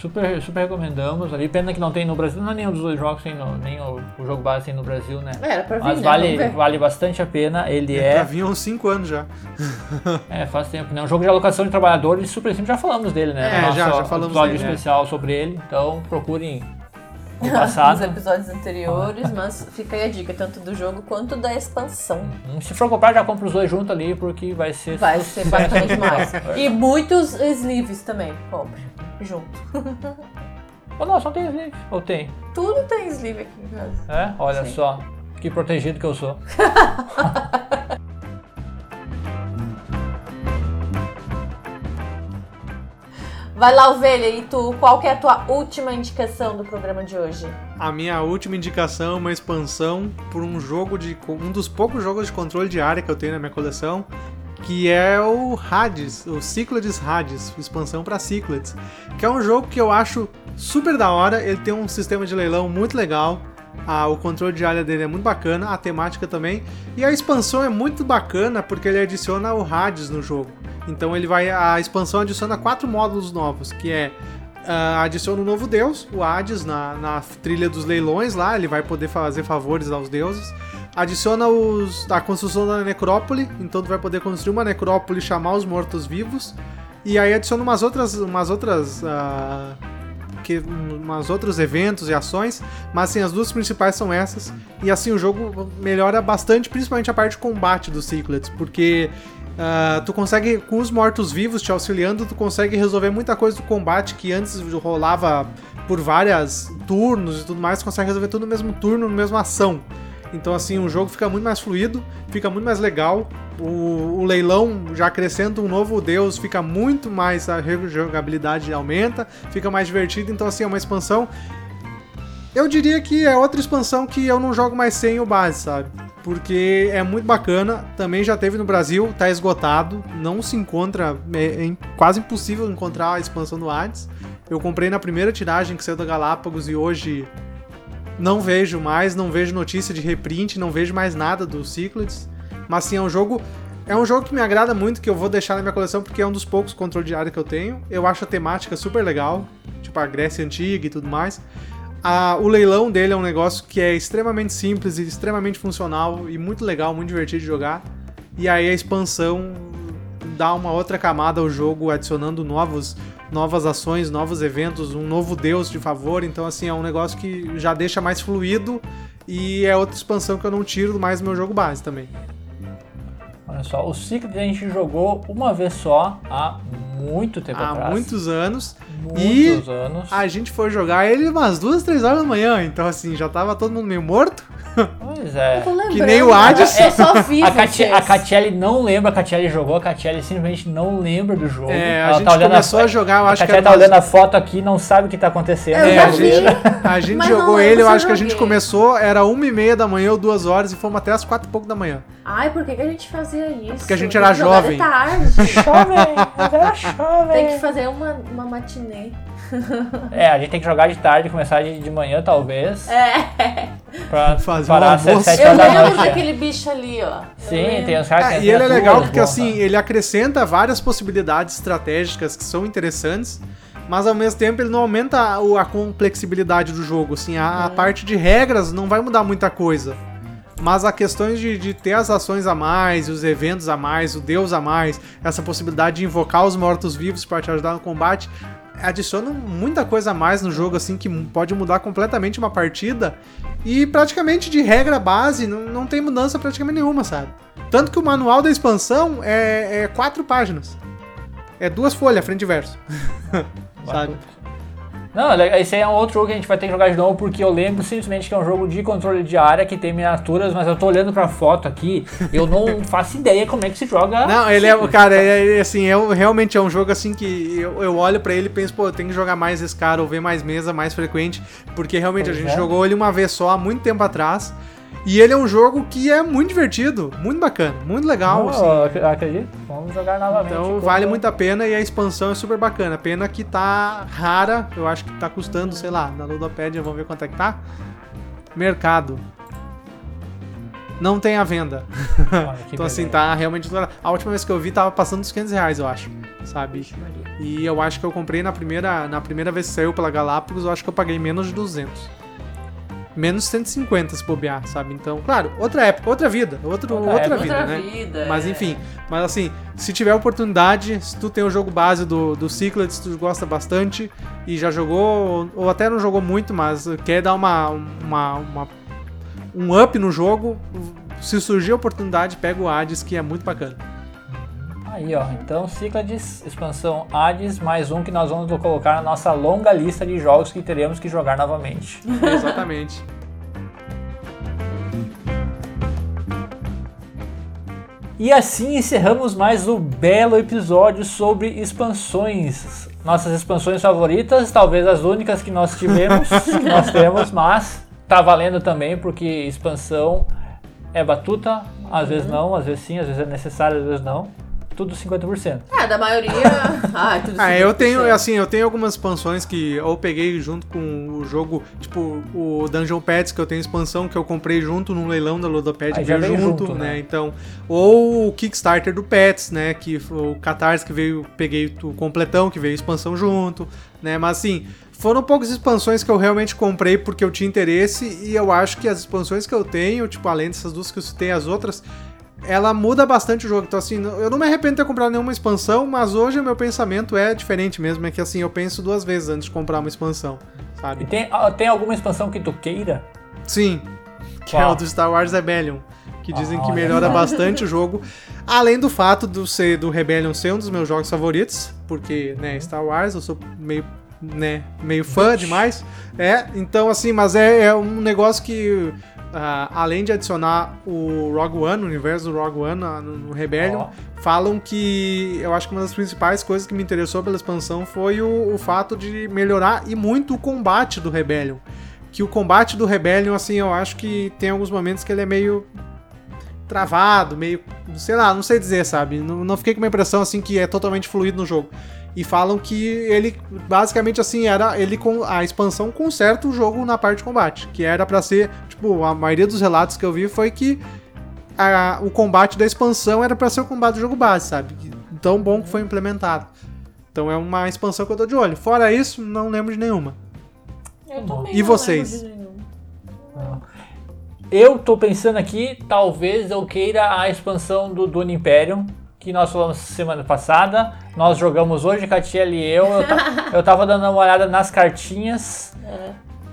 Super, super recomendamos ali. Pena que não tem no Brasil, não é nenhum dos dois jogos tem no, nem o, o jogo base tem no Brasil, né? Era pra vir, Mas né? vale, vale bastante a pena. Ele Já é. vinha uns 5 anos já. É, faz tempo, né? Um jogo de alocação de trabalhadores super simples. Já falamos dele, né? É, No nosso já- já falamos episódio dele, é. especial sobre ele. Então procurem o Nos passado. episódios anteriores, mas fica aí a dica, tanto do jogo quanto da expansão. Hum, Se for comprar, já compra os dois juntos ali, porque vai ser. Vai ser bacana demais. E muitos sleeves também, compre. Junto. Ou não, só tem sleeve. Ou tem? Tudo tem sleeve aqui em casa. É? Olha Sim. só. Que protegido que eu sou. Vai lá, ovelha, e tu, qual que é a tua última indicação do programa de hoje? A minha última indicação é uma expansão por um jogo de. um dos poucos jogos de controle de área que eu tenho na minha coleção, que é o Hades, o Cyclades Hades, expansão para Cyclades, que é um jogo que eu acho super da hora, ele tem um sistema de leilão muito legal. Ah, o controle de área dele é muito bacana, a temática também. E a expansão é muito bacana porque ele adiciona o Hades no jogo. Então ele vai. A expansão adiciona quatro módulos novos, que é. ah, adiciona um novo deus, o Hades, na, na trilha dos leilões lá, ele vai poder fazer favores aos deuses. Adiciona os, a construção da necrópole, então tu vai poder construir uma necrópole e chamar os mortos-vivos. E aí adiciona umas outras, umas outras ah, que, umas outros eventos e ações, mas assim, as duas principais são essas. E assim, o jogo melhora bastante, principalmente a parte de combate dos Secrets, porque Uh, tu consegue, com os mortos-vivos te auxiliando, tu consegue resolver muita coisa do combate que antes rolava por várias turnos e tudo mais, tu consegue resolver tudo no mesmo turno, na mesma ação. Então, assim, o jogo fica muito mais fluido, fica muito mais legal. O, o leilão, já acrescenta um novo deus, fica muito mais. A jogabilidade aumenta, fica mais divertido. Então, assim, é uma expansão. Eu diria que é outra expansão que eu não jogo mais sem o base, sabe? Porque é muito bacana. Também já teve no Brasil, tá esgotado, não se encontra, é, é quase impossível encontrar a expansão do Hades. Eu comprei na primeira tiragem que saiu da Galápagos e hoje não vejo mais, não vejo notícia de reprint, não vejo mais nada do Cyclades. Mas sim, é um jogo é um jogo que me agrada muito, que eu vou deixar na minha coleção porque é um dos poucos controle de área que eu tenho. Eu acho a temática super legal, tipo a Grécia Antiga e tudo mais. A, o leilão dele é um negócio que é extremamente simples e extremamente funcional e muito legal, muito divertido de jogar. E aí a expansão dá uma outra camada ao jogo, adicionando novos, novas ações, novos eventos, um novo deus de favor. Então, assim, é um negócio que já deixa mais fluido e é outra expansão que eu não tiro mais do meu jogo base também. Olha só, o Secret a gente jogou uma vez só há muito tempo há atrás. Há muitos anos. Muitos e anos. A gente foi jogar ele umas duas, três horas da manhã, então assim, já tava todo mundo meio morto. Pois é. Que nem o Hades. Eu só vi a, Cati a Catiele não lembra, a Catiele jogou, a Catiele simplesmente não lembra do jogo. É, a Ela gente tá começou a, a, jogar, eu acho a que A tá olhando a foto aqui não sabe o que tá acontecendo. É, a gente, a gente jogou ele, eu acho que a gente começou, era uma e meia da manhã ou duas horas e fomos até as quatro e pouco da manhã. Ai, por que, que a gente fazia isso? Porque a gente era jovem. Tarde. jovem, era jovem. Tem que fazer uma, uma matinê. É, a gente tem que jogar de tarde, começar de, de manhã, talvez. É. Pra fazer parar às sete Eu lembro noite. daquele bicho ali, ó. Sim, tem os caras que e ele é legal porque bom, assim, tá? ele acrescenta várias possibilidades estratégicas que são interessantes, mas ao mesmo tempo ele não aumenta a, a complexibilidade do jogo. Assim, a, a parte de regras não vai mudar muita coisa. Mas a questões de, de ter as ações a mais, os eventos a mais, o deus a mais, essa possibilidade de invocar os mortos-vivos para te ajudar no combate, adiciona muita coisa a mais no jogo, assim, que pode mudar completamente uma partida. E praticamente de regra base, não, não tem mudança praticamente nenhuma, sabe? Tanto que o manual da expansão é, é quatro páginas. É duas folhas, frente e verso. sabe? Não, esse aí é um outro jogo que a gente vai ter que jogar de novo, porque eu lembro simplesmente que é um jogo de controle de área que tem miniaturas, mas eu tô olhando pra foto aqui, eu não faço ideia como é que se joga. Não, ele é, cara, é, assim, é, realmente é um jogo assim que eu, eu olho pra ele e penso, pô, eu tenho que jogar mais esse cara, ou ver mais mesa, mais frequente, porque realmente Pois a gente é. jogou ele uma vez só, há muito tempo atrás, e ele é um jogo que é muito divertido, muito bacana, muito legal, Não, assim. acredito. Vamos jogar novamente. Então vale muito a pena e a expansão é super bacana. Pena que tá rara, eu acho que tá custando, sei lá, na Ludopédia, vamos ver quanto é que tá. Mercado. Não tem a venda. Olha, Então assim, tá realmente... A última vez que eu vi tava passando dos 500 reais, eu acho, sabe? E eu acho que eu comprei na primeira, na primeira vez que saiu pela Galápagos, eu acho que eu paguei menos de 200. Menos 150 se bobear, sabe? Então, claro, outra época, outra vida, outro, Outra outra, época. vida, Outra né? vida. Mas é. enfim, mas assim, se tiver oportunidade, se tu tem o jogo base do, do Secrets, tu gosta bastante e já jogou, ou até não jogou muito, mas quer dar uma, uma, uma- um up no jogo, se surgir a oportunidade, pega o Hades, que é muito bacana. Aí, ó. Então, Cyclades, expansão Hades, mais um que nós vamos colocar na nossa longa lista de jogos que teremos que jogar novamente. Exatamente. E assim encerramos mais um belo episódio sobre expansões. Nossas expansões favoritas, talvez as únicas que nós tivemos, que nós temos, mas tá valendo também porque expansão é batuta, às vezes não, às vezes sim, às vezes é necessário, às vezes não. Tudo 50%. É, da maioria. ah, tudo Ah, eu tenho, 50%. assim, eu tenho algumas expansões que eu peguei junto com o jogo, tipo o Dungeon Pets, que eu tenho expansão que eu comprei junto no leilão da Ludopad, veio veio junto, junto, né? né? Então, ou o Kickstarter do Pets, né, que foi o Catarse que veio, peguei o completão, que veio expansão junto, né? Mas assim, foram poucas expansões que eu realmente comprei porque eu tinha interesse e eu acho que as expansões que eu tenho, tipo, além dessas duas que eu citei, as outras ela muda bastante o jogo. Então, assim, eu não me arrependo de ter comprado nenhuma expansão, mas hoje o meu pensamento é diferente mesmo. É que, assim, eu penso duas vezes antes de comprar uma expansão, E sabe? tem, ah, tem alguma expansão que tu queira? Sim, que é Qual? o do Star Wars Rebellion. Que dizem Ah, que melhora bastante o jogo. Além do fato do, ser, do Rebellion ser um dos meus jogos favoritos. Porque, né, Star Wars, eu sou meio, né, meio fã demais. É, então, assim, mas é, é um negócio que... ah, além de adicionar o Rogue One, o universo do Rogue One no, no Rebellion, Ó. falam que eu acho que uma das principais coisas que me interessou pela expansão foi o, o fato de melhorar e muito o combate do Rebellion. Que o combate do Rebellion, assim, eu acho que tem alguns momentos que ele é meio travado, meio. sei lá, não sei dizer, sabe? Não, não fiquei com uma impressão assim que é totalmente fluido no jogo. E falam que ele, basicamente assim, era. Ele com a expansão conserta o jogo na parte de combate. Que era pra ser. Tipo, a maioria dos relatos que eu vi foi que a- o combate da expansão era pra ser o combate do jogo base, sabe? Que- Tão bom que foi implementado. Então é uma expansão que eu tô de olho. Fora isso, não lembro de nenhuma. Eu também E vocês? Eu tô pensando aqui, talvez eu queira a expansão do Dune Imperium, que nós falamos semana passada. Nós jogamos hoje, Catiel e eu. Eu, ta- eu tava dando uma olhada nas cartinhas. É.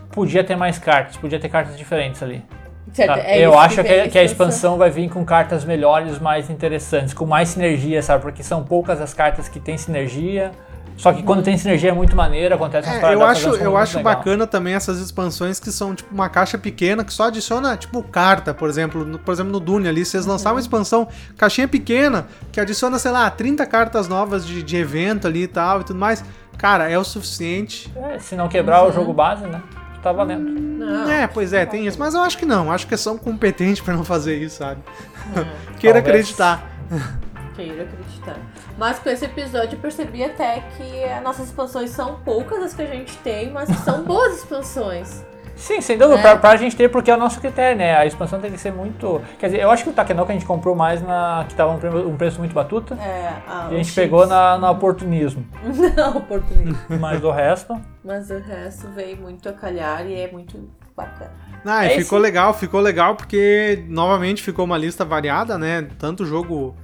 Podia ter mais cartas, podia ter cartas diferentes ali. Certo, Tá? é eu acho que, vem que a expansão vai vir com cartas melhores, mais interessantes, com mais sinergia, sabe? Porque são poucas as cartas que têm sinergia. Só que quando tem sinergia é muito maneiro, acontece umas É, paradas eu da acho, federação eu acho legal. bacana também essas expansões que são tipo uma caixa pequena que só adiciona tipo carta, por exemplo, no, por exemplo no Dune ali, se eles lançarem uma expansão, caixinha pequena que adiciona, sei lá, 30 cartas novas de, de evento ali e tal e tudo mais, cara, é o suficiente. É, se não quebrar o jogo base, né? Tá valendo. Não. É, pois é, tem isso, mas eu acho que não, acho que são competentes pra não fazer isso, sabe? Queira Talvez. acreditar. Queiro acreditar. Mas com esse episódio eu percebi até que as nossas expansões são poucas as que a gente tem, mas são boas expansões. Sim, sem dúvida, É. pra, pra gente ter, porque é o nosso critério, né? A expansão tem que ser muito. Quer dizer, eu acho que o Takenoko a gente comprou mais na. que tava um, um preço muito batuta. É, a, E a gente pegou na, no oportunismo. Não, oportunismo. Mas o resto. Mas o resto veio muito a calhar e é muito bacana. Ah, e É ficou esse- legal, ficou legal porque novamente ficou uma lista variada, né? Tanto jogo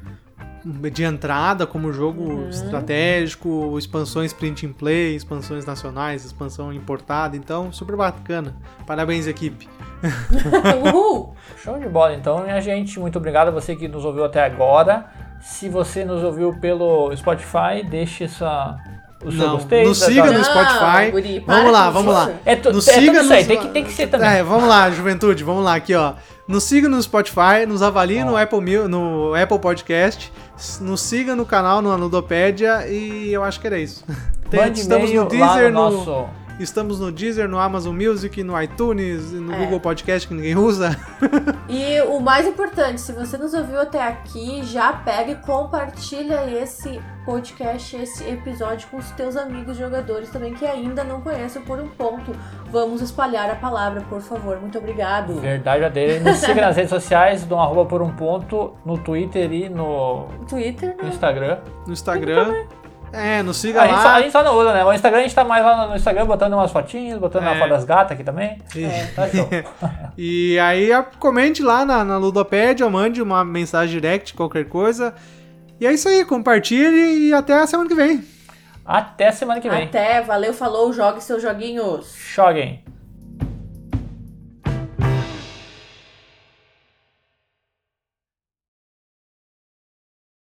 de entrada como jogo Uhum. estratégico, expansões print and play, expansões nacionais, expansão importada, então super bacana. Parabéns equipe. Uhul! Show de bola, então, minha gente. Muito obrigado a você que nos ouviu até agora. Se você nos ouviu pelo Spotify, deixe essa, o seu Não, gostei. nos siga da- no Spotify. guri, para vamos lá, vamos isso. lá. É, tu, Nos é tudo siga isso aí, nos- tem que, tem que ser também. É, vamos lá, juventude, vamos lá aqui, ó. Nos siga no Spotify, nos avalie no Apple, no Apple Podcast, nos siga no canal no Ludopédia e eu acho que era isso. Tem- estamos no Deezer, no no, nosso... estamos no Deezer, no Amazon Music, no iTunes, no É. Google Podcast que ninguém usa. E o mais importante, se você nos ouviu até aqui, já pega e compartilha esse podcast, esse episódio com os teus amigos jogadores também que ainda não conhecem o Por um Ponto. Vamos espalhar a palavra, por favor. Muito obrigado. Verdade a dele. Nos siga nas redes sociais, do arroba por um ponto, no Twitter e no Twitter, no né? Instagram. No Instagram. É, nos siga A gente, só, a lá. gente só não usa, né? O Instagram a gente tá mais lá no Instagram botando umas fotinhas, botando É. a foto das gatas aqui também. É. Tá show. E aí comente lá na, na Ludopédia, mande uma mensagem direct, qualquer coisa. E é isso aí, compartilhe e até a semana que vem. Até semana que vem. Até, valeu, falou, jogue seus joguinhos. Joguem.